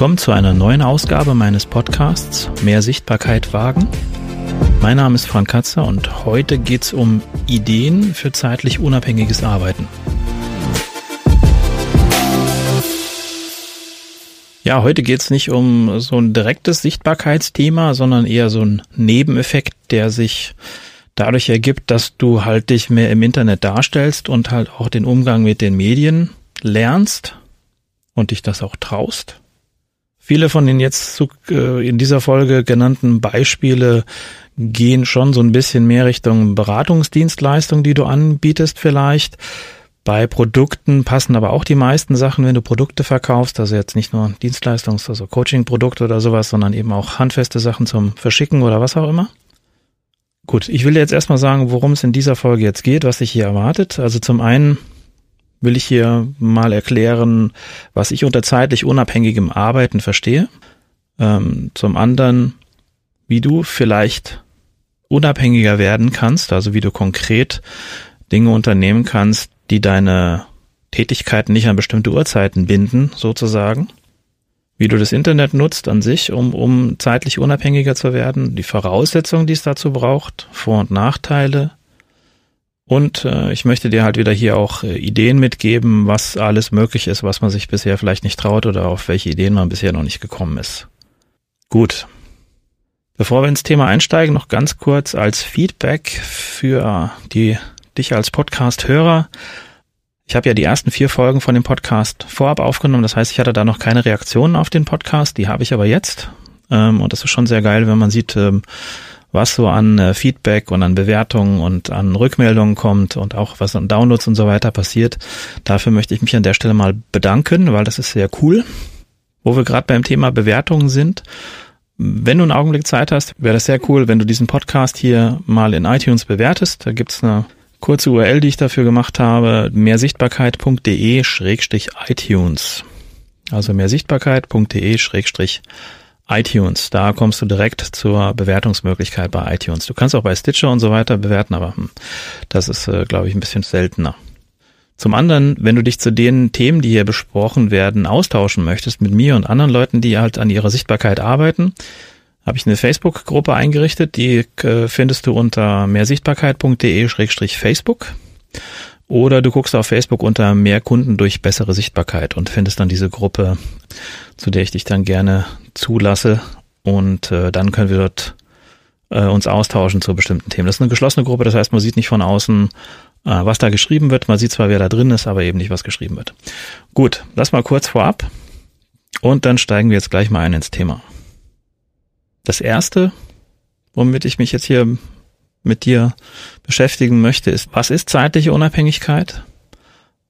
Willkommen zu einer neuen Ausgabe meines Podcasts Mehr Sichtbarkeit wagen. Mein Name ist Frank Katzer und heute geht es um Ideen für zeitlich unabhängiges Arbeiten. Ja, heute geht es nicht um so ein direktes Sichtbarkeitsthema, sondern eher so ein Nebeneffekt, der sich dadurch ergibt, dass du halt dich mehr im Internet darstellst und halt auch den Umgang mit den Medien lernst und dich das auch traust. Viele von den jetzt zu, äh, in dieser Folge genannten Beispiele gehen schon so ein bisschen mehr Richtung Beratungsdienstleistung, die du anbietest vielleicht. Bei Produkten passen aber auch die meisten Sachen, wenn du Produkte verkaufst, also jetzt nicht nur Dienstleistungs-, also Coaching-Produkte oder sowas, sondern eben auch handfeste Sachen zum Verschicken oder was auch immer. Gut, ich will jetzt erstmal sagen, worum es in dieser Folge jetzt geht, was sich hier erwartet. Also zum einen will ich hier mal erklären, was ich unter zeitlich unabhängigem Arbeiten verstehe. Ähm, zum anderen, wie du vielleicht unabhängiger werden kannst, also wie du konkret Dinge unternehmen kannst, die deine Tätigkeiten nicht an bestimmte Uhrzeiten binden, sozusagen. Wie du das Internet nutzt an sich, um, um zeitlich unabhängiger zu werden, die Voraussetzungen, die es dazu braucht, Vor- und Nachteile, und äh, ich möchte dir halt wieder hier auch äh, Ideen mitgeben, was alles möglich ist, was man sich bisher vielleicht nicht traut oder auf welche Ideen man bisher noch nicht gekommen ist. Gut. Bevor wir ins Thema einsteigen, noch ganz kurz als Feedback für die dich als Podcast-Hörer. Ich habe ja die ersten vier Folgen von dem Podcast vorab aufgenommen. Das heißt, ich hatte da noch keine Reaktionen auf den Podcast. Die habe ich aber jetzt. Ähm, und das ist schon sehr geil, wenn man sieht, ähm, was so an äh, Feedback und an Bewertungen und an Rückmeldungen kommt und auch was an Downloads und so weiter passiert. Dafür möchte ich mich an der Stelle mal bedanken, weil das ist sehr cool. Wo wir gerade beim Thema Bewertungen sind. Wenn du einen Augenblick Zeit hast, wäre das sehr cool, wenn du diesen Podcast hier mal in iTunes bewertest. Da gibt's eine kurze URL, die ich dafür gemacht habe, mehrsichtbarkeit.de-iTunes. Also mehrsichtbarkeit.de-iTunes iTunes. Da kommst du direkt zur Bewertungsmöglichkeit bei iTunes. Du kannst auch bei Stitcher und so weiter bewerten, aber hm, das ist, äh, glaube ich, ein bisschen seltener. Zum anderen, wenn du dich zu den Themen, die hier besprochen werden, austauschen möchtest mit mir und anderen Leuten, die halt an ihrer Sichtbarkeit arbeiten, habe ich eine Facebook-Gruppe eingerichtet, die äh, findest du unter mehrsichtbarkeit.de-facebook. Oder du guckst auf Facebook unter mehr Kunden durch bessere Sichtbarkeit und findest dann diese Gruppe, zu der ich dich dann gerne zulasse. Und äh, dann können wir dort äh, uns austauschen zu bestimmten Themen. Das ist eine geschlossene Gruppe, das heißt, man sieht nicht von außen, äh, was da geschrieben wird. Man sieht zwar, wer da drin ist, aber eben nicht, was geschrieben wird. Gut, das mal kurz vorab. Und dann steigen wir jetzt gleich mal ein ins Thema. Das erste, womit ich mich jetzt hier mit dir beschäftigen möchte, ist, was ist zeitliche Unabhängigkeit?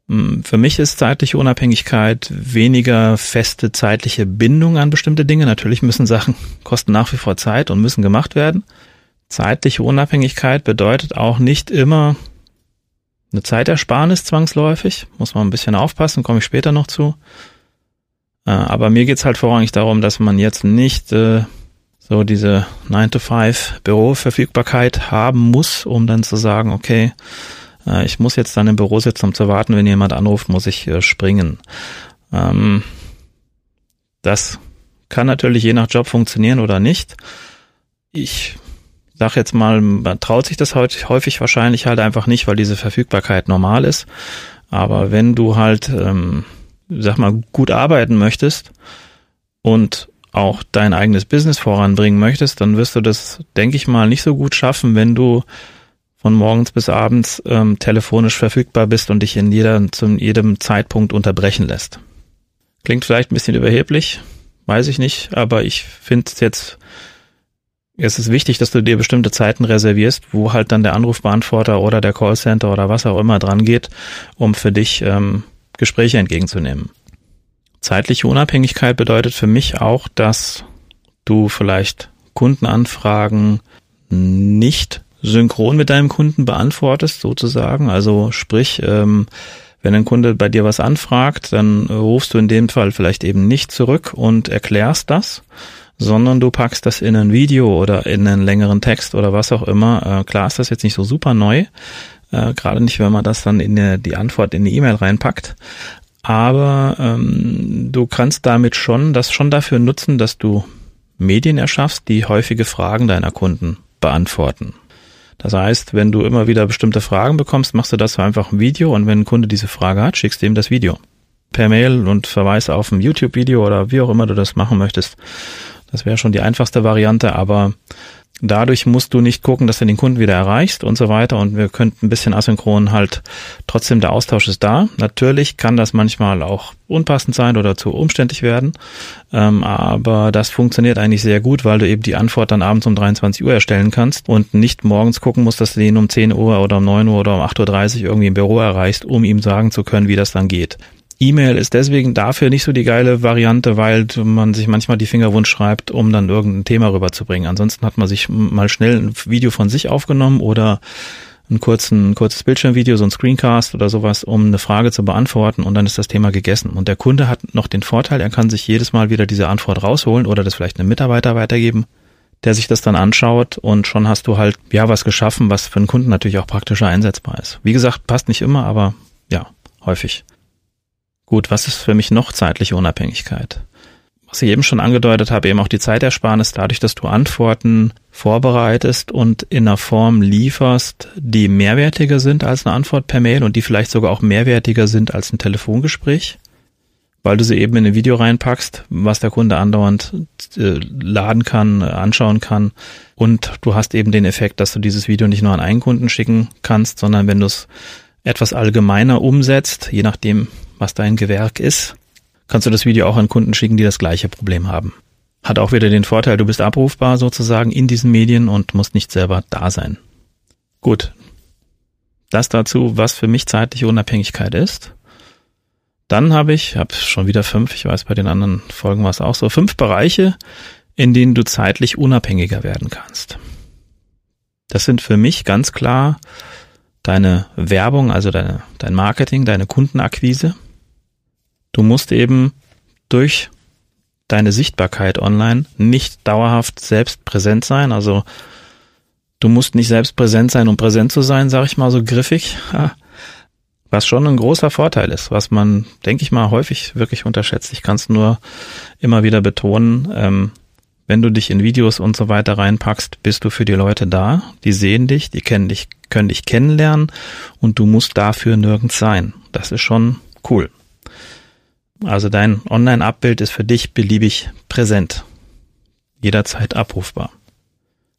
Hm, für mich ist zeitliche Unabhängigkeit weniger feste zeitliche Bindung an bestimmte Dinge. Natürlich müssen Sachen kosten nach wie vor Zeit und müssen gemacht werden. Zeitliche Unabhängigkeit bedeutet auch nicht immer eine Zeitersparnis zwangsläufig. Muss man ein bisschen aufpassen, komme ich später noch zu. Äh, aber mir geht's halt vorrangig darum, dass man jetzt nicht äh, so diese 9-to-5 Büroverfügbarkeit haben muss, um dann zu sagen, okay, äh, ich muss jetzt dann im Büro sitzen, um zu warten, wenn jemand anruft, muss ich springen. Ähm, das kann natürlich je nach Job funktionieren oder nicht. Ich sag jetzt mal, man traut sich das häufig wahrscheinlich halt einfach nicht, weil diese Verfügbarkeit normal ist. Aber wenn du halt, ähm, sag mal, gut arbeiten möchtest und auch dein eigenes Business voranbringen möchtest, dann wirst du das, denke ich mal, nicht so gut schaffen, wenn du von morgens bis abends ähm, telefonisch verfügbar bist und dich in jeder, zu jedem Zeitpunkt unterbrechen lässt. Klingt vielleicht ein bisschen überheblich, weiß ich nicht, aber ich finde es jetzt, es ist wichtig, dass du dir bestimmte Zeiten reservierst, wo halt dann der Anrufbeantworter oder der Callcenter oder was auch immer dran geht, um für dich ähm, Gespräche entgegenzunehmen. Zeitliche Unabhängigkeit bedeutet für mich auch, dass du vielleicht Kundenanfragen nicht synchron mit deinem Kunden beantwortest, sozusagen. Also sprich, ähm, wenn ein Kunde bei dir was anfragt, dann rufst du in dem Fall vielleicht eben nicht zurück und erklärst das, sondern du packst das in ein Video oder in einen längeren Text oder was auch immer. Äh, klar ist das jetzt nicht so super neu, äh, gerade nicht, wenn man das dann in die, die Antwort in die E-Mail reinpackt. Aber ähm, du kannst damit schon das schon dafür nutzen, dass du Medien erschaffst, die häufige Fragen deiner Kunden beantworten. Das heißt, wenn du immer wieder bestimmte Fragen bekommst, machst du das einfach ein Video und wenn ein Kunde diese Frage hat, schickst du ihm das Video per Mail und verweis auf ein YouTube-Video oder wie auch immer du das machen möchtest. Das wäre schon die einfachste Variante, aber Dadurch musst du nicht gucken, dass du den Kunden wieder erreichst und so weiter. Und wir könnten ein bisschen asynchron halt trotzdem der Austausch ist da. Natürlich kann das manchmal auch unpassend sein oder zu umständlich werden. Ähm, aber das funktioniert eigentlich sehr gut, weil du eben die Antwort dann abends um 23 Uhr erstellen kannst und nicht morgens gucken musst, dass du den um 10 Uhr oder um 9 Uhr oder um 8.30 Uhr irgendwie im Büro erreichst, um ihm sagen zu können, wie das dann geht. E-Mail ist deswegen dafür nicht so die geile Variante, weil man sich manchmal die Fingerwunsch schreibt, um dann irgendein Thema rüberzubringen. Ansonsten hat man sich mal schnell ein Video von sich aufgenommen oder ein, kurzen, ein kurzes Bildschirmvideo, so ein Screencast oder sowas, um eine Frage zu beantworten und dann ist das Thema gegessen. Und der Kunde hat noch den Vorteil, er kann sich jedes Mal wieder diese Antwort rausholen oder das vielleicht einem Mitarbeiter weitergeben, der sich das dann anschaut und schon hast du halt, ja, was geschaffen, was für einen Kunden natürlich auch praktischer einsetzbar ist. Wie gesagt, passt nicht immer, aber ja, häufig. Gut, was ist für mich noch zeitliche Unabhängigkeit? Was ich eben schon angedeutet habe, eben auch die Zeitersparnis dadurch, dass du Antworten vorbereitest und in einer Form lieferst, die mehrwertiger sind als eine Antwort per Mail und die vielleicht sogar auch mehrwertiger sind als ein Telefongespräch, weil du sie eben in ein Video reinpackst, was der Kunde andauernd äh, laden kann, anschauen kann und du hast eben den Effekt, dass du dieses Video nicht nur an einen Kunden schicken kannst, sondern wenn du es etwas allgemeiner umsetzt, je nachdem, was dein Gewerk ist, kannst du das Video auch an Kunden schicken, die das gleiche Problem haben. Hat auch wieder den Vorteil, du bist abrufbar sozusagen in diesen Medien und musst nicht selber da sein. Gut. Das dazu, was für mich zeitliche Unabhängigkeit ist. Dann habe ich, habe schon wieder fünf, ich weiß, bei den anderen Folgen war es auch so, fünf Bereiche, in denen du zeitlich unabhängiger werden kannst. Das sind für mich ganz klar deine Werbung, also deine, dein Marketing, deine Kundenakquise, Du musst eben durch deine Sichtbarkeit online nicht dauerhaft selbst präsent sein. Also du musst nicht selbst präsent sein, um präsent zu sein, sag ich mal so griffig. Was schon ein großer Vorteil ist, was man, denke ich mal, häufig wirklich unterschätzt. Ich kann es nur immer wieder betonen, ähm, wenn du dich in Videos und so weiter reinpackst, bist du für die Leute da. Die sehen dich, die kennen dich, können dich kennenlernen und du musst dafür nirgends sein. Das ist schon cool. Also dein Online-Abbild ist für dich beliebig präsent, jederzeit abrufbar.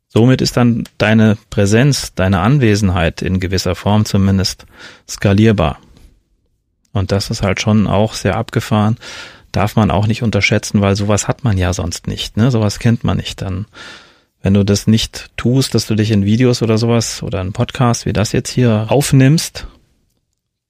Somit ist dann deine Präsenz, deine Anwesenheit in gewisser Form zumindest skalierbar. Und das ist halt schon auch sehr abgefahren. Darf man auch nicht unterschätzen, weil sowas hat man ja sonst nicht. Ne? Sowas kennt man nicht. Dann, wenn du das nicht tust, dass du dich in Videos oder sowas oder in Podcast wie das jetzt hier aufnimmst,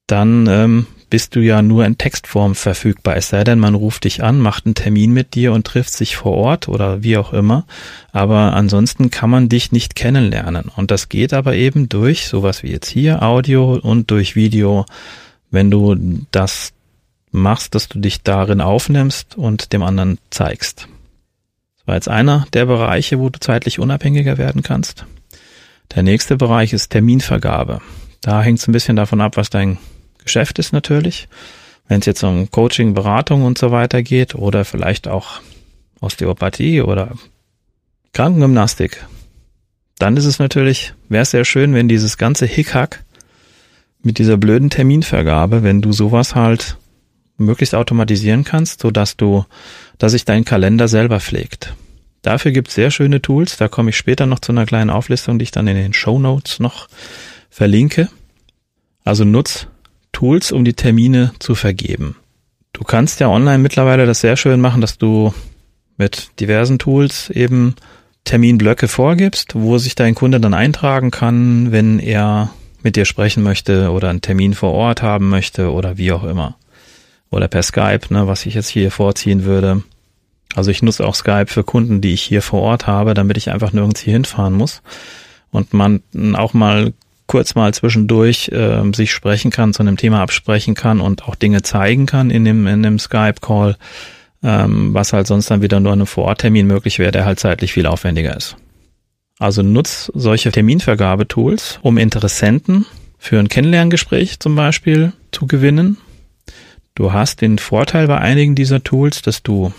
dann ähm, bist du ja nur in Textform verfügbar. Es sei denn, man ruft dich an, macht einen Termin mit dir und trifft sich vor Ort oder wie auch immer. Aber ansonsten kann man dich nicht kennenlernen. Und das geht aber eben durch sowas wie jetzt hier Audio und durch Video, wenn du das machst, dass du dich darin aufnimmst und dem anderen zeigst. Das war jetzt einer der Bereiche, wo du zeitlich unabhängiger werden kannst. Der nächste Bereich ist Terminvergabe. Da hängt es ein bisschen davon ab, was dein Geschäft ist natürlich. Wenn es jetzt um Coaching, Beratung und so weiter geht oder vielleicht auch Osteopathie oder Krankengymnastik, dann ist es natürlich, wäre es sehr schön, wenn dieses ganze Hickhack mit dieser blöden Terminvergabe, wenn du sowas halt möglichst automatisieren kannst, so dass du, dass sich dein Kalender selber pflegt. Dafür gibt es sehr schöne Tools, da komme ich später noch zu einer kleinen Auflistung, die ich dann in den Show Notes noch verlinke. Also nutz Tools, um die Termine zu vergeben. Du kannst ja online mittlerweile das sehr schön machen, dass du mit diversen Tools eben Terminblöcke vorgibst, wo sich dein Kunde dann eintragen kann, wenn er mit dir sprechen möchte oder einen Termin vor Ort haben möchte oder wie auch immer. Oder per Skype, ne, was ich jetzt hier vorziehen würde. Also ich nutze auch Skype für Kunden, die ich hier vor Ort habe, damit ich einfach nirgends hier hinfahren muss. Und man auch mal kurz mal zwischendurch äh, sich sprechen kann, zu einem Thema absprechen kann und auch Dinge zeigen kann in dem, in dem Skype-Call, ähm, was halt sonst dann wieder nur einem Vororttermin möglich wäre, der halt zeitlich viel aufwendiger ist. Also nutz solche Terminvergabetools, um Interessenten für ein Kennenlerngespräch zum Beispiel zu gewinnen. Du hast den Vorteil bei einigen dieser Tools, dass du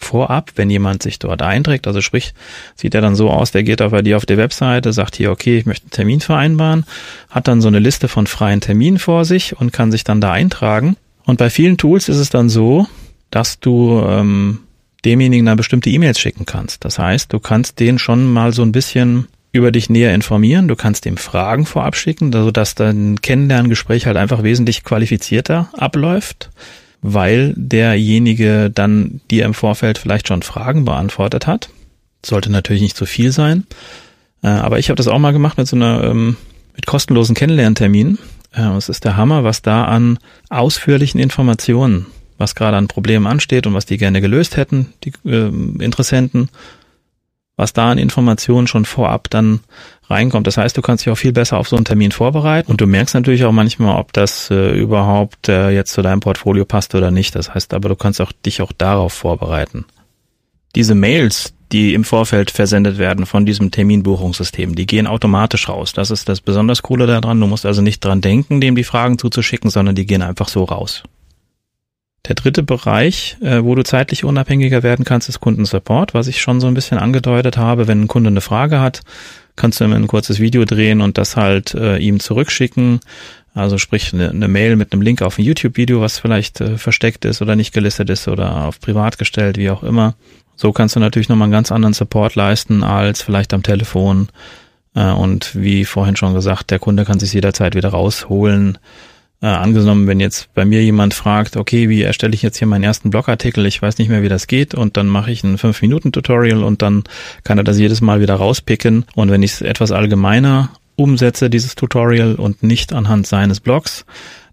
vorab, wenn jemand sich dort einträgt, also sprich, sieht er dann so aus, der geht auch bei dir auf die Webseite, sagt hier, okay, ich möchte einen Termin vereinbaren, hat dann so eine Liste von freien Terminen vor sich und kann sich dann da eintragen. Und bei vielen Tools ist es dann so, dass du ähm, demjenigen dann bestimmte E-Mails schicken kannst. Das heißt, du kannst den schon mal so ein bisschen über dich näher informieren. Du kannst ihm Fragen vorab schicken, sodass dein Kennenlerngespräch halt einfach wesentlich qualifizierter abläuft weil derjenige dann dir im Vorfeld vielleicht schon Fragen beantwortet hat. Sollte natürlich nicht zu viel sein. Äh, aber ich habe das auch mal gemacht mit so einer ähm, mit kostenlosen Kennenlernterminen. Äh, es ist der Hammer, was da an ausführlichen Informationen, was gerade an Problemen ansteht und was die gerne gelöst hätten, die äh, Interessenten, was da an Informationen schon vorab dann reinkommt. Das heißt, du kannst dich auch viel besser auf so einen Termin vorbereiten und du merkst natürlich auch manchmal, ob das äh, überhaupt äh, jetzt zu deinem Portfolio passt oder nicht. Das heißt aber, du kannst auch dich auch darauf vorbereiten. Diese Mails, die im Vorfeld versendet werden von diesem Terminbuchungssystem, die gehen automatisch raus. Das ist das besonders Coole daran. Du musst also nicht dran denken, dem die Fragen zuzuschicken, sondern die gehen einfach so raus. Der dritte Bereich, äh, wo du zeitlich unabhängiger werden kannst, ist Kundensupport, was ich schon so ein bisschen angedeutet habe. Wenn ein Kunde eine Frage hat, kannst du ihm ein kurzes Video drehen und das halt äh, ihm zurückschicken. Also sprich eine, eine Mail mit einem Link auf ein YouTube-Video, was vielleicht äh, versteckt ist oder nicht gelistet ist oder auf privat gestellt, wie auch immer. So kannst du natürlich nochmal einen ganz anderen Support leisten als vielleicht am Telefon. Äh, und wie vorhin schon gesagt, der Kunde kann sich jederzeit wieder rausholen äh, angenommen, wenn jetzt bei mir jemand fragt, okay, wie erstelle ich jetzt hier meinen ersten Blogartikel, ich weiß nicht mehr, wie das geht, und dann mache ich ein 5-Minuten-Tutorial und dann kann er das jedes Mal wieder rauspicken. Und wenn ich es etwas allgemeiner umsetze, dieses Tutorial, und nicht anhand seines Blogs,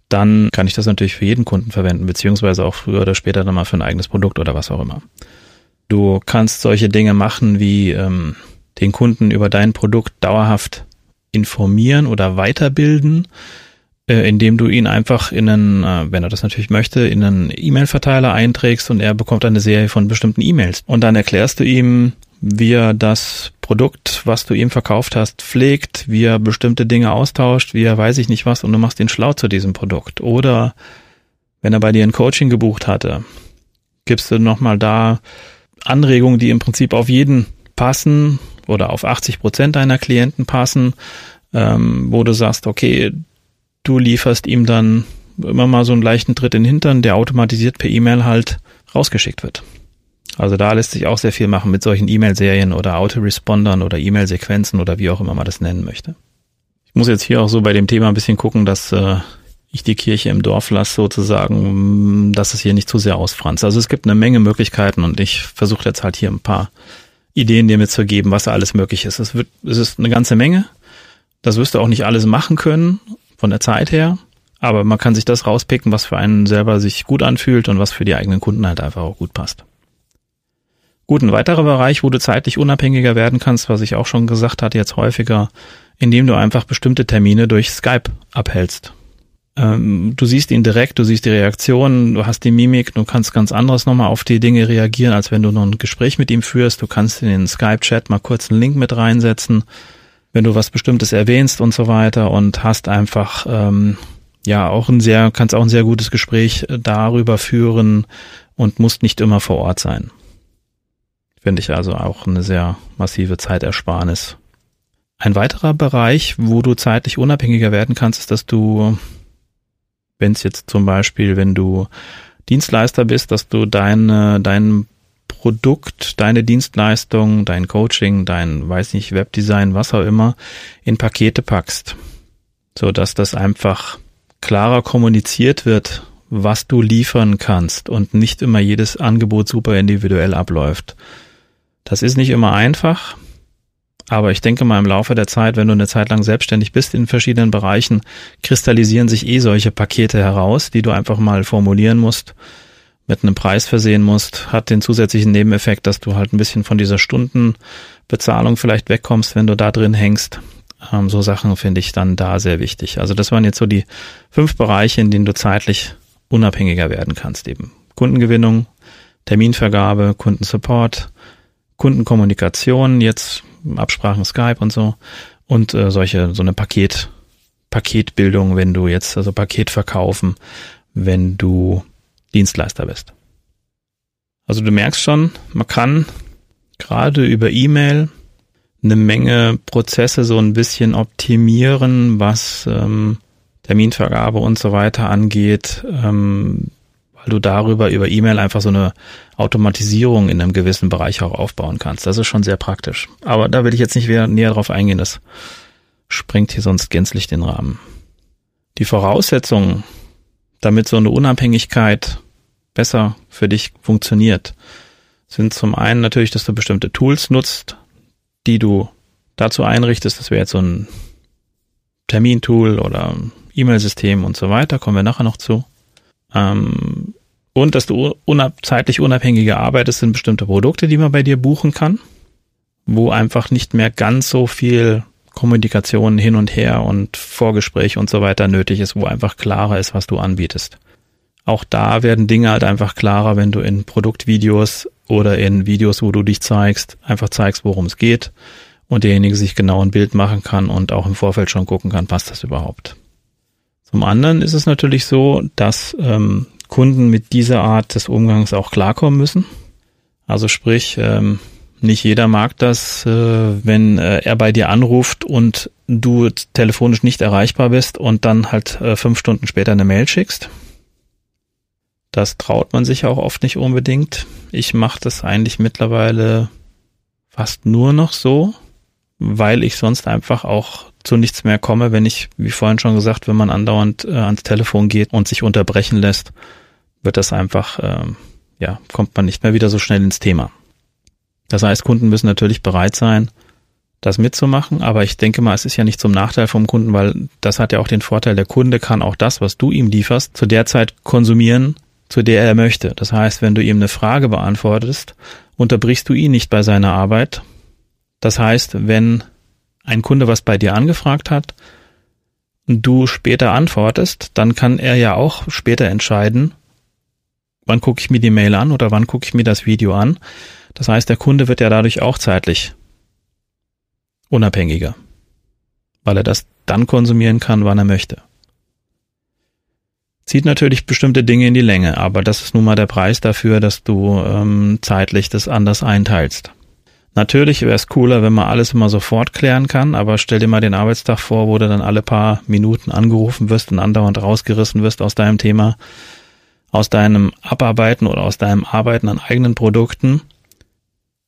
dann kann ich das natürlich für jeden Kunden verwenden, beziehungsweise auch früher oder später dann mal für ein eigenes Produkt oder was auch immer. Du kannst solche Dinge machen wie ähm, den Kunden über dein Produkt dauerhaft informieren oder weiterbilden indem du ihn einfach in einen, äh, wenn er das natürlich möchte, in einen E-Mail-Verteiler einträgst und er bekommt eine Serie von bestimmten E-Mails. Und dann erklärst du ihm, wie er das Produkt, was du ihm verkauft hast, pflegt, wie er bestimmte Dinge austauscht, wie er weiß ich nicht was und du machst ihn schlau zu diesem Produkt. Oder wenn er bei dir ein Coaching gebucht hatte, gibst du nochmal da Anregungen, die im Prinzip auf jeden passen oder auf 80 Prozent deiner Klienten passen, ähm, wo du sagst, okay, du lieferst ihm dann immer mal so einen leichten Tritt in den Hintern, der automatisiert per E-Mail halt rausgeschickt wird. Also da lässt sich auch sehr viel machen mit solchen E-Mail-Serien oder Autorespondern oder E-Mail-Sequenzen oder wie auch immer man das nennen möchte. Ich muss jetzt hier auch so bei dem Thema ein bisschen gucken, dass äh, ich die Kirche im Dorf lasse sozusagen, dass es hier nicht zu sehr ausfranst. Also es gibt eine Menge Möglichkeiten und ich versuche jetzt halt hier ein paar Ideen dir mitzugeben, was da alles möglich ist. Es wird, es ist eine ganze Menge. Das wirst du auch nicht alles machen können von der Zeit her. Aber man kann sich das rauspicken, was für einen selber sich gut anfühlt und was für die eigenen Kunden halt einfach auch gut passt. Gut, ein weiterer Bereich, wo du zeitlich unabhängiger werden kannst, was ich auch schon gesagt hatte, jetzt häufiger, indem du einfach bestimmte Termine durch Skype abhältst. Ähm, du siehst ihn direkt, du siehst die Reaktion, du hast die Mimik, du kannst ganz anderes nochmal auf die Dinge reagieren, als wenn du nur ein Gespräch mit ihm führst. Du kannst in den Skype-Chat mal kurz einen Link mit reinsetzen wenn du was Bestimmtes erwähnst und so weiter und hast einfach ähm, ja auch ein sehr, kannst auch ein sehr gutes Gespräch äh, darüber führen und musst nicht immer vor Ort sein. Finde ich also auch eine sehr massive Zeitersparnis. Ein weiterer Bereich, wo du zeitlich unabhängiger werden kannst, ist, dass du, wenn es jetzt zum Beispiel, wenn du Dienstleister bist, dass du deine, deinen Produkt, deine Dienstleistung, dein Coaching, dein, weiß nicht, Webdesign, was auch immer, in Pakete packst, so dass das einfach klarer kommuniziert wird, was du liefern kannst und nicht immer jedes Angebot super individuell abläuft. Das ist nicht immer einfach, aber ich denke mal im Laufe der Zeit, wenn du eine Zeit lang selbstständig bist in verschiedenen Bereichen, kristallisieren sich eh solche Pakete heraus, die du einfach mal formulieren musst mit einem Preis versehen musst, hat den zusätzlichen Nebeneffekt, dass du halt ein bisschen von dieser Stundenbezahlung vielleicht wegkommst, wenn du da drin hängst. Ähm, so Sachen finde ich dann da sehr wichtig. Also das waren jetzt so die fünf Bereiche, in denen du zeitlich unabhängiger werden kannst eben. Kundengewinnung, Terminvergabe, Kundensupport, Kundenkommunikation, jetzt Absprachen Skype und so und äh, solche so eine Paket Paketbildung, wenn du jetzt also Paket verkaufen, wenn du Dienstleister bist. Also du merkst schon, man kann gerade über E-Mail eine Menge Prozesse so ein bisschen optimieren, was ähm, Terminvergabe und so weiter angeht, ähm, weil du darüber über E-Mail einfach so eine Automatisierung in einem gewissen Bereich auch aufbauen kannst. Das ist schon sehr praktisch. Aber da will ich jetzt nicht näher drauf eingehen. Das sprengt hier sonst gänzlich den Rahmen. Die Voraussetzungen, damit so eine Unabhängigkeit besser für dich funktioniert, sind zum einen natürlich, dass du bestimmte Tools nutzt, die du dazu einrichtest. Das wäre jetzt so ein Termintool oder E-Mail-System und so weiter, kommen wir nachher noch zu. Ähm, und dass du unab zeitlich unabhängiger arbeitest, sind bestimmte Produkte, die man bei dir buchen kann, wo einfach nicht mehr ganz so viel Kommunikation hin und her und Vorgespräch und so weiter nötig ist, wo einfach klarer ist, was du anbietest. Auch da werden Dinge halt einfach klarer, wenn du in Produktvideos oder in Videos, wo du dich zeigst, einfach zeigst, worum es geht und derjenige sich genau ein Bild machen kann und auch im Vorfeld schon gucken kann, passt das überhaupt. Zum anderen ist es natürlich so, dass ähm, Kunden mit dieser Art des Umgangs auch klarkommen müssen. Also sprich, ähm, nicht jeder mag das, äh, wenn äh, er bei dir anruft und du telefonisch nicht erreichbar bist und dann halt äh, fünf Stunden später eine Mail schickst. Das traut man sich auch oft nicht unbedingt. Ich mache das eigentlich mittlerweile fast nur noch so, weil ich sonst einfach auch zu nichts mehr komme, wenn ich, wie vorhin schon gesagt, wenn man andauernd äh, ans Telefon geht und sich unterbrechen lässt, wird das einfach, äh, ja, kommt man nicht mehr wieder so schnell ins Thema. Das heißt, Kunden müssen natürlich bereit sein, das mitzumachen, aber ich denke mal, es ist ja nicht zum Nachteil vom Kunden, weil das hat ja auch den Vorteil, der Kunde kann auch das, was du ihm lieferst, zu der Zeit konsumieren, zu der er möchte. Das heißt, wenn du ihm eine Frage beantwortest, unterbrichst du ihn nicht bei seiner Arbeit. Das heißt, wenn ein Kunde was bei dir angefragt hat und du später antwortest, dann kann er ja auch später entscheiden, wann gucke ich mir die Mail an oder wann gucke ich mir das Video an. Das heißt, der Kunde wird ja dadurch auch zeitlich unabhängiger, weil er das dann konsumieren kann, wann er möchte zieht natürlich bestimmte Dinge in die Länge, aber das ist nun mal der Preis dafür, dass du ähm, zeitlich das anders einteilst. Natürlich wäre es cooler, wenn man alles immer sofort klären kann, aber stell dir mal den Arbeitstag vor, wo du dann alle paar Minuten angerufen wirst und andauernd rausgerissen wirst aus deinem Thema, aus deinem Abarbeiten oder aus deinem Arbeiten an eigenen Produkten.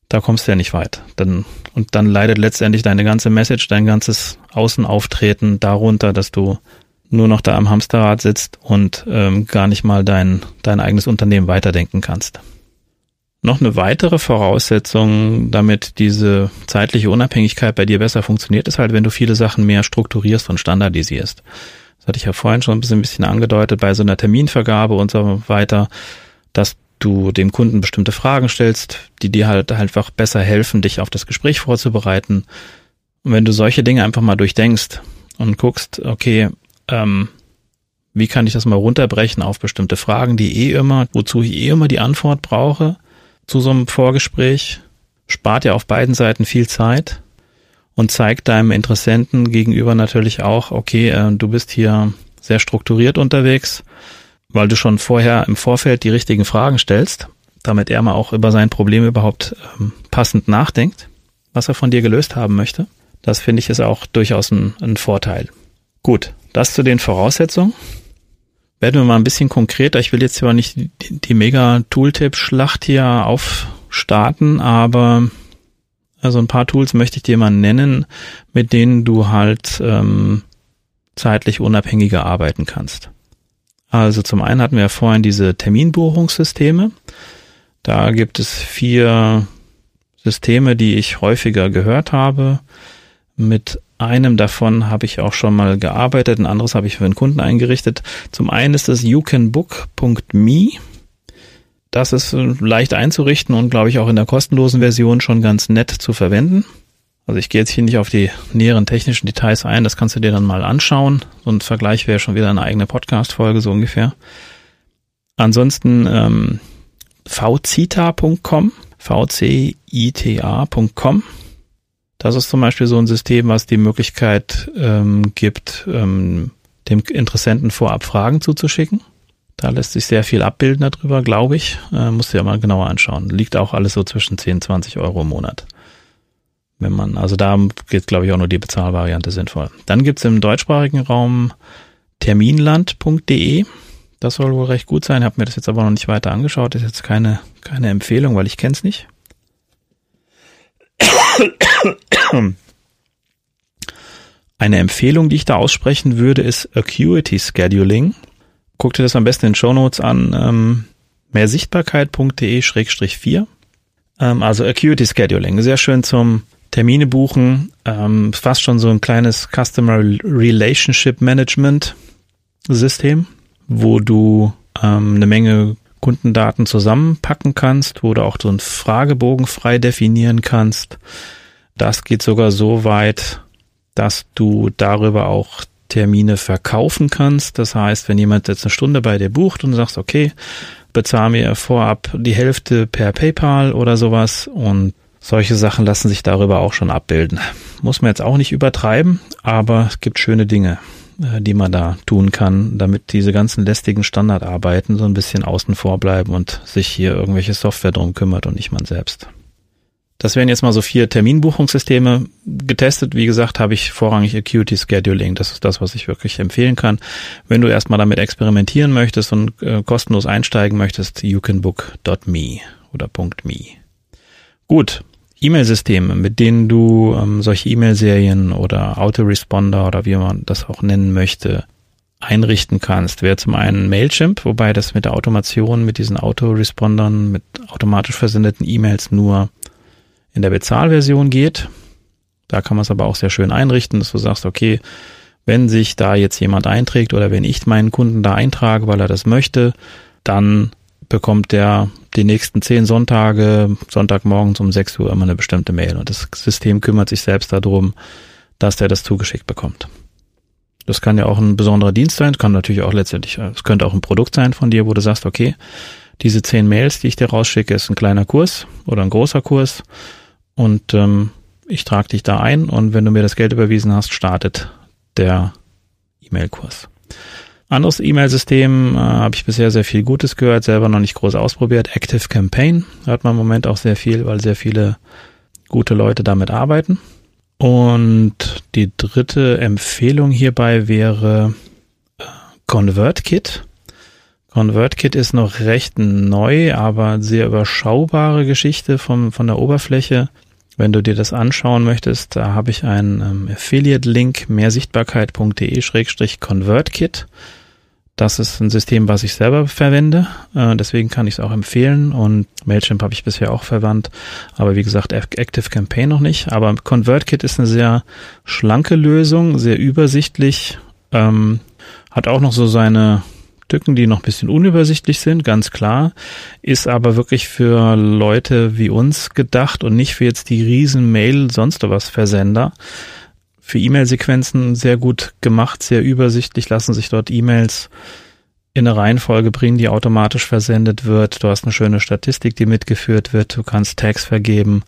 Da kommst du ja nicht weit. Dann, und dann leidet letztendlich deine ganze Message, dein ganzes Außenauftreten darunter, dass du nur noch da am Hamsterrad sitzt und ähm, gar nicht mal dein, dein eigenes Unternehmen weiterdenken kannst. Noch eine weitere Voraussetzung, damit diese zeitliche Unabhängigkeit bei dir besser funktioniert, ist halt, wenn du viele Sachen mehr strukturierst und standardisierst. Das hatte ich ja vorhin schon ein bisschen, ein bisschen angedeutet bei so einer Terminvergabe und so weiter, dass du dem Kunden bestimmte Fragen stellst, die dir halt einfach besser helfen, dich auf das Gespräch vorzubereiten. Und wenn du solche Dinge einfach mal durchdenkst und guckst, okay, ähm, wie kann ich das mal runterbrechen auf bestimmte Fragen, die eh immer, wozu ich eh immer die Antwort brauche zu so einem Vorgespräch, spart ja auf beiden Seiten viel Zeit und zeigt deinem Interessenten gegenüber natürlich auch, okay, äh, du bist hier sehr strukturiert unterwegs, weil du schon vorher im Vorfeld die richtigen Fragen stellst, damit er mal auch über sein Problem überhaupt ähm, passend nachdenkt, was er von dir gelöst haben möchte. Das finde ich ist auch durchaus ein, ein Vorteil. Gut, das zu den Voraussetzungen. Werden wir mal ein bisschen konkreter. Ich will jetzt zwar nicht die, die mega Tooltip-Schlacht hier aufstarten, aber also ein paar Tools möchte ich dir mal nennen, mit denen du halt ähm, zeitlich unabhängiger arbeiten kannst. Also zum einen hatten wir ja vorhin diese Terminbuchungssysteme. Da gibt es vier Systeme, die ich häufiger gehört habe. Mit einem davon habe ich auch schon mal gearbeitet, ein anderes habe ich für einen Kunden eingerichtet. Zum einen ist das youcanbook.me. Das ist äh, leicht einzurichten und glaube ich auch in der kostenlosen Version schon ganz nett zu verwenden. Also ich gehe jetzt hier nicht auf die näheren technischen Details ein, das kannst du dir dann mal anschauen. So ein Vergleich wäre schon wieder eine eigene Podcast-Folge so ungefähr. Ansonsten ähm, vcita.com, vcita.com das ist zum Beispiel so ein System, was die Möglichkeit ähm, gibt, ähm, dem Interessenten vorab Fragen zuzuschicken. Da lässt sich sehr viel abbilden darüber, glaube ich. Äh, musst du ja mal genauer anschauen. Liegt auch alles so zwischen 10 und 20 Euro im Monat. Wenn man, also da geht, glaube ich, auch nur die Bezahlvariante sinnvoll. Dann gibt's im deutschsprachigen Raum terminland.de. Das soll wohl recht gut sein. Habe mir das jetzt aber noch nicht weiter angeschaut. Ist jetzt keine, keine Empfehlung, weil ich kenne es nicht. Eine Empfehlung, die ich da aussprechen würde, ist Acuity Scheduling. Guck dir das am besten in Show Notes an. Ähm, mehrsichtbarkeit.de-4. Ähm, also Acuity Scheduling. Sehr schön zum Termine buchen. Ähm, fast schon so ein kleines Customer Relationship Management System, wo du ähm, eine Menge Kundendaten zusammenpacken kannst, wo du auch so einen Fragebogen frei definieren kannst. Das geht sogar so weit, dass du darüber auch Termine verkaufen kannst. Das heißt, wenn jemand jetzt eine Stunde bei dir bucht und sagst, okay, bezahl mir vorab die Hälfte per PayPal oder sowas und solche Sachen lassen sich darüber auch schon abbilden. Muss man jetzt auch nicht übertreiben, aber es gibt schöne Dinge. Äh, die man da tun kann, damit diese ganzen lästigen Standardarbeiten so ein bisschen außen vor bleiben und sich hier irgendwelche Software drum kümmert und nicht man selbst. Das wären jetzt mal so vier Terminbuchungssysteme getestet. Wie gesagt, habe ich vorrangig Acuity Scheduling. Das ist das, was ich wirklich empfehlen kann. Wenn du erstmal damit experimentieren möchtest und äh, kostenlos einsteigen möchtest, youcanbook.me oder .me. Gut, E-Mail-Systeme, mit denen du ähm, solche E-Mail-Serien oder Autoresponder oder wie man das auch nennen möchte, einrichten kannst, wäre zum einen Mailchimp, wobei das mit der Automation, mit diesen Autorespondern, mit automatisch versendeten E-Mails nur in der Bezahlversion geht. Da kann man es aber auch sehr schön einrichten, dass du sagst, okay, wenn sich da jetzt jemand einträgt oder wenn ich meinen Kunden da eintrage, weil er das möchte, dann bekommt der die nächsten zehn Sonntage, Sonntagmorgens um 6 Uhr immer eine bestimmte Mail. Und das System kümmert sich selbst darum, dass der das zugeschickt bekommt. Das kann ja auch ein besonderer Dienst sein, kann natürlich auch letztendlich, es könnte auch ein Produkt sein von dir, wo du sagst, okay, diese zehn Mails, die ich dir rausschicke, ist ein kleiner Kurs oder ein großer Kurs und ähm, ich trage dich da ein und wenn du mir das Geld überwiesen hast, startet der E-Mail-Kurs. Anderes E-Mail-System äh, habe ich bisher sehr viel Gutes gehört, selber noch nicht groß ausprobiert. Active Campaign hört man im Moment auch sehr viel, weil sehr viele gute Leute damit arbeiten. Und die dritte Empfehlung hierbei wäre äh, ConvertKit. ConvertKit ist noch recht neu, aber sehr überschaubare Geschichte vom, von der Oberfläche. Wenn du dir das anschauen möchtest, da habe ich einen ähm, Affiliate-Link mehrsichtbarkeit.de-convertkit. Das ist ein System, was ich selber verwende. Äh, deswegen kann ich es auch empfehlen. Und Mailchimp habe ich bisher auch verwandt. Aber wie gesagt, Active Campaign noch nicht. Aber ConvertKit ist eine sehr schlanke Lösung, sehr übersichtlich. Ähm, hat auch noch so seine Stücken, die noch ein bisschen unübersichtlich sind, ganz klar, ist aber wirklich für Leute wie uns gedacht und nicht für jetzt die riesen Mail sonst was Versender für E-Mail-Sequenzen sehr gut gemacht, sehr übersichtlich, lassen sich dort E-Mails in eine Reihenfolge bringen, die automatisch versendet wird. Du hast eine schöne Statistik, die mitgeführt wird. Du kannst Tags vergeben.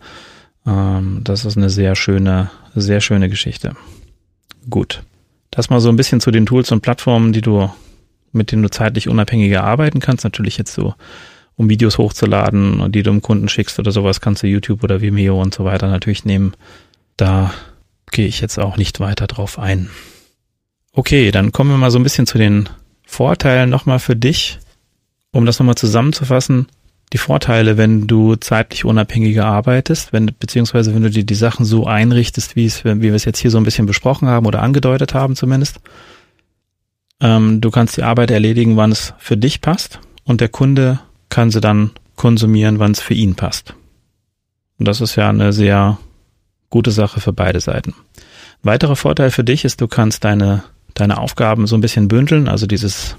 Ähm, das ist eine sehr schöne, sehr schöne Geschichte. Gut. Das mal so ein bisschen zu den Tools und Plattformen, die du, mit denen du zeitlich unabhängiger arbeiten kannst. Natürlich jetzt so, um Videos hochzuladen, die du dem Kunden schickst oder sowas, kannst du YouTube oder Vimeo und so weiter natürlich nehmen. Da gehe ich jetzt auch nicht weiter drauf ein. Okay, dann kommen wir mal so ein bisschen zu den Vorteilen nochmal für dich. Um das nochmal zusammenzufassen, die Vorteile, wenn du zeitlich unabhängiger arbeitest, wenn, beziehungsweise wenn du dir die Sachen so einrichtest, wie es, wie wir es jetzt hier so ein bisschen besprochen haben oder angedeutet haben zumindest. Ähm, du kannst die Arbeit erledigen, wann es für dich passt und der Kunde kann sie dann konsumieren, wann es für ihn passt. Und das ist ja eine sehr gute Sache für beide Seiten. weiterer Vorteil für dich ist, du kannst deine, deine Aufgaben so ein bisschen bündeln, also dieses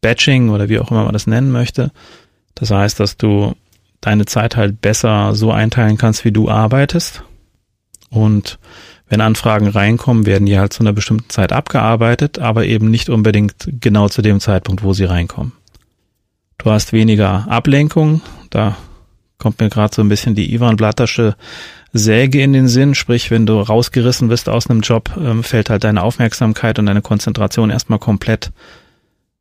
Batching oder wie auch immer man das nennen möchte. Das heißt, dass du deine Zeit halt besser so einteilen kannst, wie du arbeitest. Und wenn Anfragen reinkommen, werden die halt zu einer bestimmten Zeit abgearbeitet, aber eben nicht unbedingt genau zu dem Zeitpunkt, wo sie reinkommen. Du hast weniger Ablenkung, da kommt mir gerade so ein bisschen die Ivan Blattersche Säge in den Sinn, sprich, wenn du rausgerissen bist aus einem Job, ähm, fällt halt deine Aufmerksamkeit und deine Konzentration erstmal komplett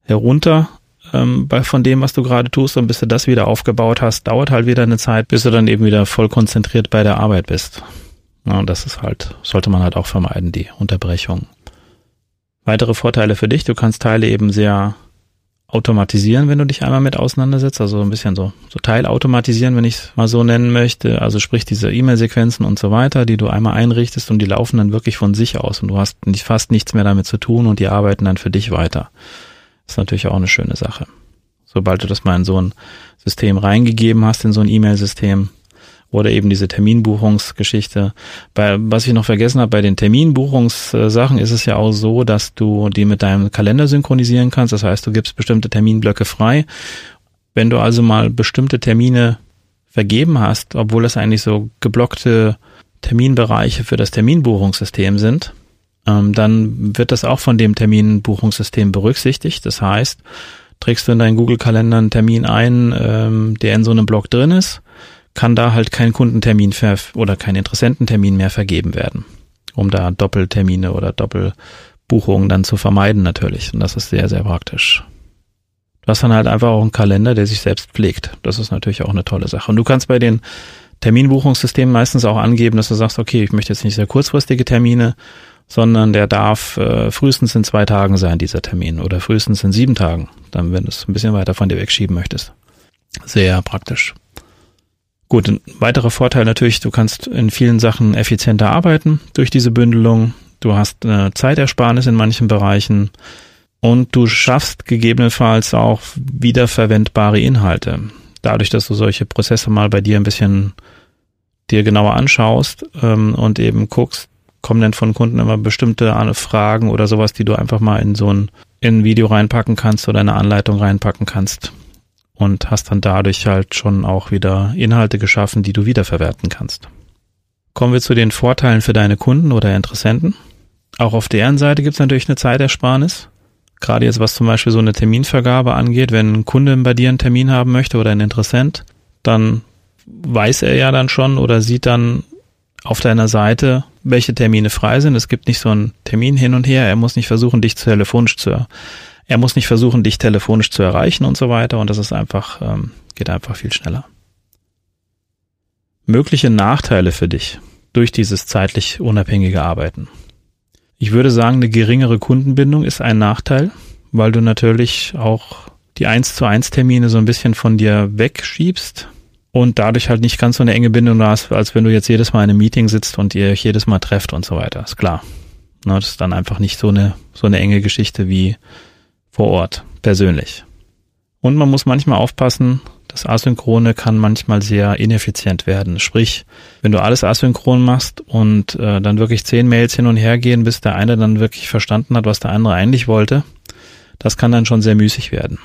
herunter. ähm, bei, von dem, was du gerade tust und bis du das wieder aufgebaut hast, dauert halt wieder eine Zeit, bis du dann eben wieder voll konzentriert bei der Arbeit bist. Ja, und das ist halt, sollte man halt auch vermeiden, die Unterbrechung. Weitere Vorteile für dich, du kannst Teile eben sehr automatisieren, wenn du dich einmal mit auseinandersetzt, also ein bisschen so, so teilautomatisieren, wenn ich es mal so nennen möchte, also sprich diese E-Mail-Sequenzen und so weiter, die du einmal einrichtest und die laufen dann wirklich von sich aus und du hast nicht, fast nichts mehr damit zu tun und die arbeiten dann für dich weiter. Das ist natürlich auch eine schöne Sache. Sobald du das mal in so ein System reingegeben hast, in so ein E-Mail-System, oder eben diese Terminbuchungsgeschichte. Bei, was ich noch vergessen habe, bei den Terminbuchungssachen ist es ja auch so, dass du die mit deinem Kalender synchronisieren kannst. Das heißt, du gibst bestimmte Terminblöcke frei. Wenn du also mal bestimmte Termine vergeben hast, obwohl es eigentlich so geblockte Terminbereiche für das Terminbuchungssystem sind, ähm, dann wird das auch von dem Terminbuchungssystem berücksichtigt. Das heißt, trägst du in deinen Google-Kalender einen Termin ein, ähm, der in so einem Block drin ist, kann da halt kein Kundentermin oder kein Interessententermin mehr vergeben werden, um da Doppeltermine oder Doppelbuchungen dann zu vermeiden natürlich. Und das ist sehr, sehr praktisch. Du hast dann halt einfach auch einen Kalender, der sich selbst pflegt. Das ist natürlich auch eine tolle Sache. Und du kannst bei den Terminbuchungssystemen meistens auch angeben, dass du sagst, okay, ich möchte jetzt nicht sehr kurzfristige Termine, sondern der darf äh, frühestens in zwei Tagen sein, dieser Termin, oder frühestens in sieben Tagen, dann wenn du es ein bisschen weiter von dir wegschieben möchtest. Sehr praktisch. Gut, ein weiterer Vorteil natürlich, du kannst in vielen Sachen effizienter arbeiten durch diese Bündelung. Du hast eine Zeitersparnis in manchen Bereichen und du schaffst gegebenenfalls auch wiederverwendbare Inhalte. Dadurch, dass du solche Prozesse mal bei dir ein bisschen dir genauer anschaust ähm, und eben guckst, kommen denn von Kunden immer bestimmte Fragen oder sowas, die du einfach mal in so ein, in ein Video reinpacken kannst oder eine Anleitung reinpacken kannst und hast dann dadurch halt schon auch wieder Inhalte geschaffen, die du wiederverwerten kannst. Kommen wir zu den Vorteilen für deine Kunden oder Interessenten. Auch auf deren Seite gibt es natürlich eine Zeitersparnis. Gerade jetzt, was zum Beispiel so eine Terminvergabe angeht, wenn ein Kunde bei dir einen Termin haben möchte oder ein Interessent, dann weiß er ja dann schon oder sieht dann auf deiner Seite, welche Termine frei sind. Es gibt nicht so einen Termin hin und her. Er muss nicht versuchen, dich telefonisch zu er muss nicht versuchen, dich telefonisch zu erreichen und so weiter. Und das ist einfach, ähm, geht einfach viel schneller. Mögliche Nachteile für dich durch dieses zeitlich unabhängige Arbeiten. Ich würde sagen, eine geringere Kundenbindung ist ein Nachteil, weil du natürlich auch die 1 zu 1 Termine so ein bisschen von dir wegschiebst und dadurch halt nicht ganz so eine enge Bindung hast, als wenn du jetzt jedes Mal in einem Meeting sitzt und ihr euch jedes Mal trefft und so weiter. Ist klar. das ist dann einfach nicht so eine, so eine enge Geschichte wie vor Ort, persönlich. Und man muss manchmal aufpassen, das Asynchrone kann manchmal sehr ineffizient werden. Sprich, wenn du alles asynchron machst und äh, dann wirklich zehn Mails hin und her gehen, bis der eine dann wirklich verstanden hat, was der andere eigentlich wollte, das kann dann schon sehr müßig werden.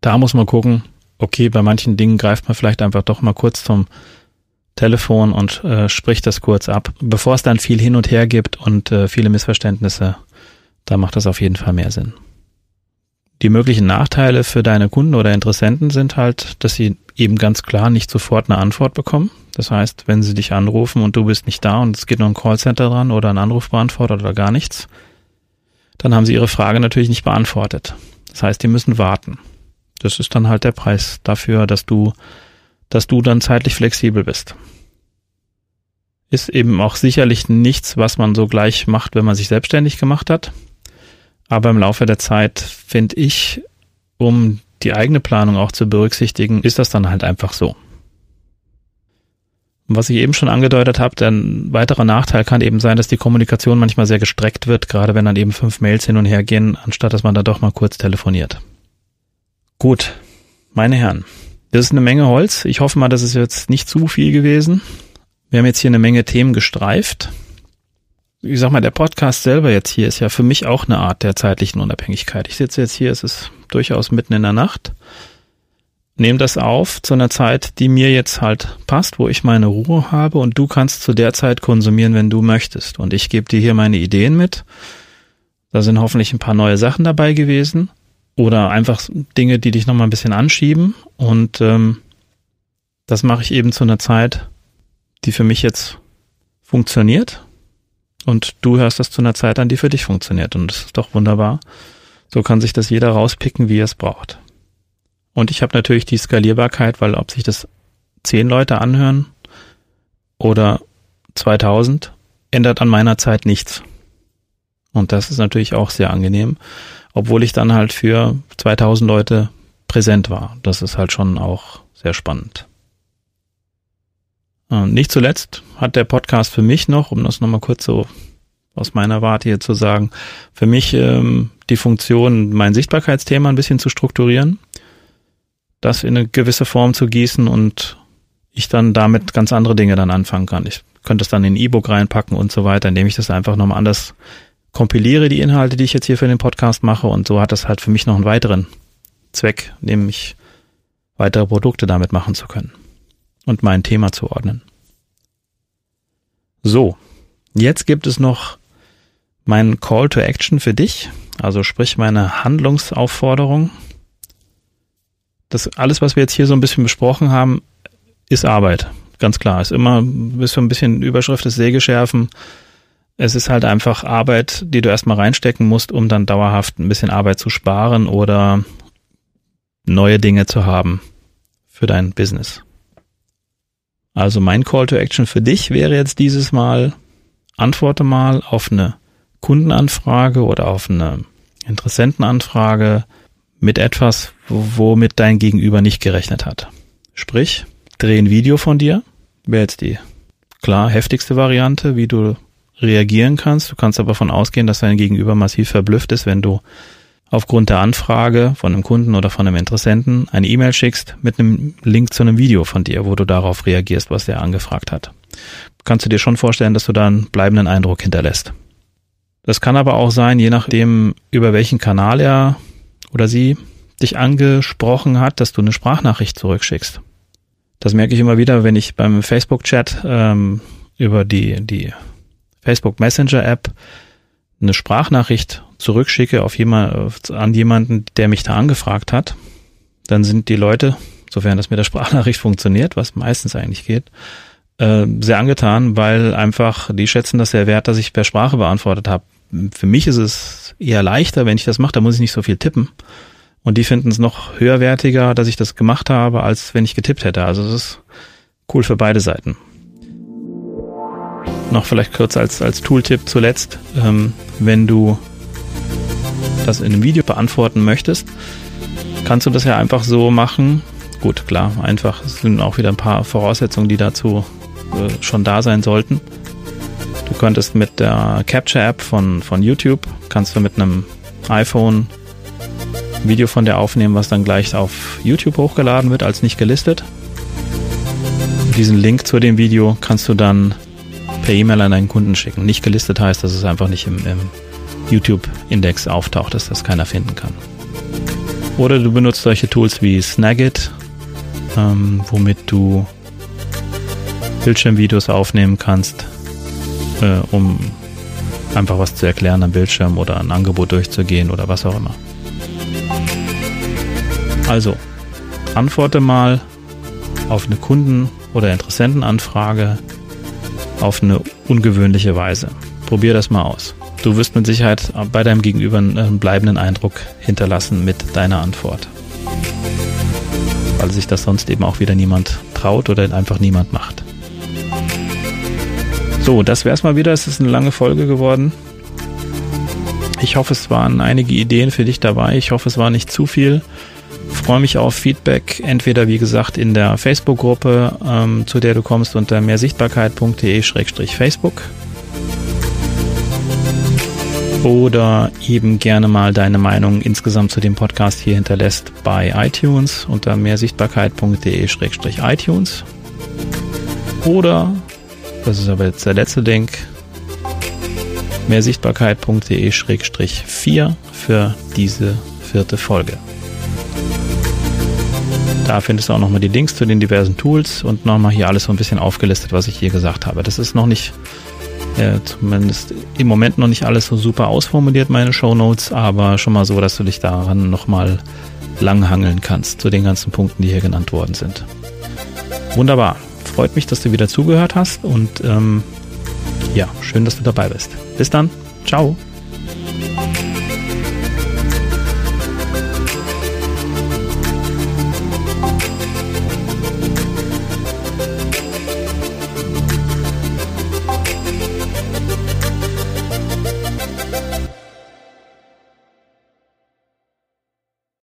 Da muss man gucken, okay, bei manchen Dingen greift man vielleicht einfach doch mal kurz zum Telefon und äh, spricht das kurz ab, bevor es dann viel hin und her gibt und äh, viele Missverständnisse. Da macht das auf jeden Fall mehr Sinn. Die möglichen Nachteile für deine Kunden oder Interessenten sind halt, dass sie eben ganz klar nicht sofort eine Antwort bekommen. Das heißt, wenn sie dich anrufen und du bist nicht da und es geht nur ein Callcenter dran oder ein Anrufbeantworter oder gar nichts, dann haben sie ihre Frage natürlich nicht beantwortet. Das heißt, die müssen warten. Das ist dann halt der Preis dafür, dass du, dass du dann zeitlich flexibel bist. Ist eben auch sicherlich nichts, was man so gleich macht, wenn man sich selbstständig gemacht hat. Aber im Laufe der Zeit finde ich, um die eigene Planung auch zu berücksichtigen, ist das dann halt einfach so. Was ich eben schon angedeutet habe, ein weiterer Nachteil kann eben sein, dass die Kommunikation manchmal sehr gestreckt wird, gerade wenn dann eben fünf Mails hin und her gehen, anstatt dass man da doch mal kurz telefoniert. Gut, meine Herren, das ist eine Menge Holz. Ich hoffe mal, das ist jetzt nicht zu viel gewesen. Wir haben jetzt hier eine Menge Themen gestreift ich sag mal, der Podcast selber jetzt hier ist ja für mich auch eine Art der zeitlichen Unabhängigkeit. Ich sitze jetzt hier, es ist durchaus mitten in der Nacht, nehme das auf zu einer Zeit, die mir jetzt halt passt, wo ich meine Ruhe habe und du kannst zu der Zeit konsumieren, wenn du möchtest. Und ich gebe dir hier meine Ideen mit. Da sind hoffentlich ein paar neue Sachen dabei gewesen oder einfach Dinge, die dich nochmal ein bisschen anschieben. Und ähm, das mache ich eben zu einer Zeit, die für mich jetzt funktioniert und du hörst das zu einer Zeit an, die für dich funktioniert. Und das ist doch wunderbar. So kann sich das jeder rauspicken, wie er es braucht. Und ich habe natürlich die Skalierbarkeit, weil ob sich das zehn Leute anhören oder 2000, ändert an meiner Zeit nichts. Und das ist natürlich auch sehr angenehm, obwohl ich dann halt für 2000 Leute präsent war. Das ist halt schon auch sehr spannend. Nicht zuletzt hat der Podcast für mich noch, um das nochmal kurz so aus meiner Warte hier zu sagen, für mich ähm, die Funktion, mein Sichtbarkeitsthema ein bisschen zu strukturieren, das in eine gewisse Form zu gießen und ich dann damit ganz andere Dinge dann anfangen kann. Ich könnte es dann in ein E-Book reinpacken und so weiter, indem ich das einfach nochmal anders kompiliere, die Inhalte, die ich jetzt hier für den Podcast mache und so hat das halt für mich noch einen weiteren Zweck, nämlich weitere Produkte damit machen zu können und mein Thema zu ordnen. So, jetzt gibt es noch mein Call to Action für dich, also sprich meine Handlungsaufforderung. Das alles, was wir jetzt hier so ein bisschen besprochen haben, ist Arbeit. Ganz klar. Ist immer, ist so ein bisschen Überschrift des Sägeschärfen. Es ist halt einfach Arbeit, die du erstmal reinstecken musst, um dann dauerhaft ein bisschen Arbeit zu sparen oder neue Dinge zu haben für dein Business. Also mein Call to Action für dich wäre jetzt dieses Mal, antworte mal auf eine Kundenanfrage oder auf eine Interessentenanfrage mit etwas, womit dein Gegenüber nicht gerechnet hat. Sprich, dreh ein Video von dir, wäre jetzt die klar heftigste Variante, wie du reagieren kannst. Du kannst aber davon ausgehen, dass dein Gegenüber massiv verblüfft ist, wenn du aufgrund der Anfrage von einem Kunden oder von einem Interessenten eine E-Mail schickst mit einem Link zu einem Video von dir, wo du darauf reagierst, was der angefragt hat. Kannst du dir schon vorstellen, dass du da einen bleibenden Eindruck hinterlässt. Das kann aber auch sein, je nachdem, über welchen Kanal er oder sie dich angesprochen hat, dass du eine Sprachnachricht zurückschickst. Das merke ich immer wieder, wenn ich beim Facebook-Chat ähm, über die, die Facebook Messenger-App eine Sprachnachricht zurückschicke auf jemand, an jemanden, der mich da angefragt hat, dann sind die Leute, sofern das mit der Sprachnachricht funktioniert, was meistens eigentlich geht, äh, sehr angetan, weil einfach die schätzen das sehr wert, dass ich per Sprache beantwortet habe. Für mich ist es eher leichter, wenn ich das mache, da muss ich nicht so viel tippen. Und die finden es noch höherwertiger, dass ich das gemacht habe, als wenn ich getippt hätte. Also es ist cool für beide Seiten. Noch vielleicht kurz als, als Tooltip zuletzt, ähm, wenn du das in einem Video beantworten möchtest, kannst du das ja einfach so machen. Gut, klar, einfach. Es sind auch wieder ein paar Voraussetzungen, die dazu äh, schon da sein sollten. Du könntest mit der Capture-App von, von YouTube, kannst du mit einem iPhone Video von dir aufnehmen, was dann gleich auf YouTube hochgeladen wird, als nicht gelistet. Diesen Link zu dem Video kannst du dann per E-Mail an deinen Kunden schicken. Nicht gelistet heißt, dass es einfach nicht im, im YouTube-Index auftaucht, dass das keiner finden kann. Oder du benutzt solche Tools wie Snagit, ähm, womit du Bildschirmvideos aufnehmen kannst, äh, um einfach was zu erklären am Bildschirm oder ein Angebot durchzugehen oder was auch immer. Also, antworte mal auf eine Kunden- oder Interessentenanfrage auf eine ungewöhnliche Weise. Probier das mal aus. Du wirst mit Sicherheit bei deinem Gegenüber einen bleibenden Eindruck hinterlassen mit deiner Antwort. Weil sich das sonst eben auch wieder niemand traut oder einfach niemand macht. So, das wäre es mal wieder. Es ist eine lange Folge geworden. Ich hoffe, es waren einige Ideen für dich dabei. Ich hoffe, es war nicht zu viel. Freue mich auf Feedback, entweder wie gesagt in der Facebook-Gruppe, ähm, zu der du kommst unter mehrsichtbarkeit.de-facebook oder eben gerne mal deine Meinung insgesamt zu dem Podcast hier hinterlässt bei iTunes unter mehrsichtbarkeit.de-iTunes. Oder, das ist aber jetzt der letzte Link, mehrsichtbarkeit.de-4 für diese vierte Folge. Da findest du auch nochmal die Links zu den diversen Tools und nochmal hier alles so ein bisschen aufgelistet, was ich hier gesagt habe. Das ist noch nicht äh, zumindest im Moment noch nicht alles so super ausformuliert, meine Show Notes, aber schon mal so, dass du dich daran nochmal langhangeln kannst zu den ganzen Punkten, die hier genannt worden sind. Wunderbar. Freut mich, dass du wieder zugehört hast und ähm, ja, schön, dass du dabei bist. Bis dann. Ciao.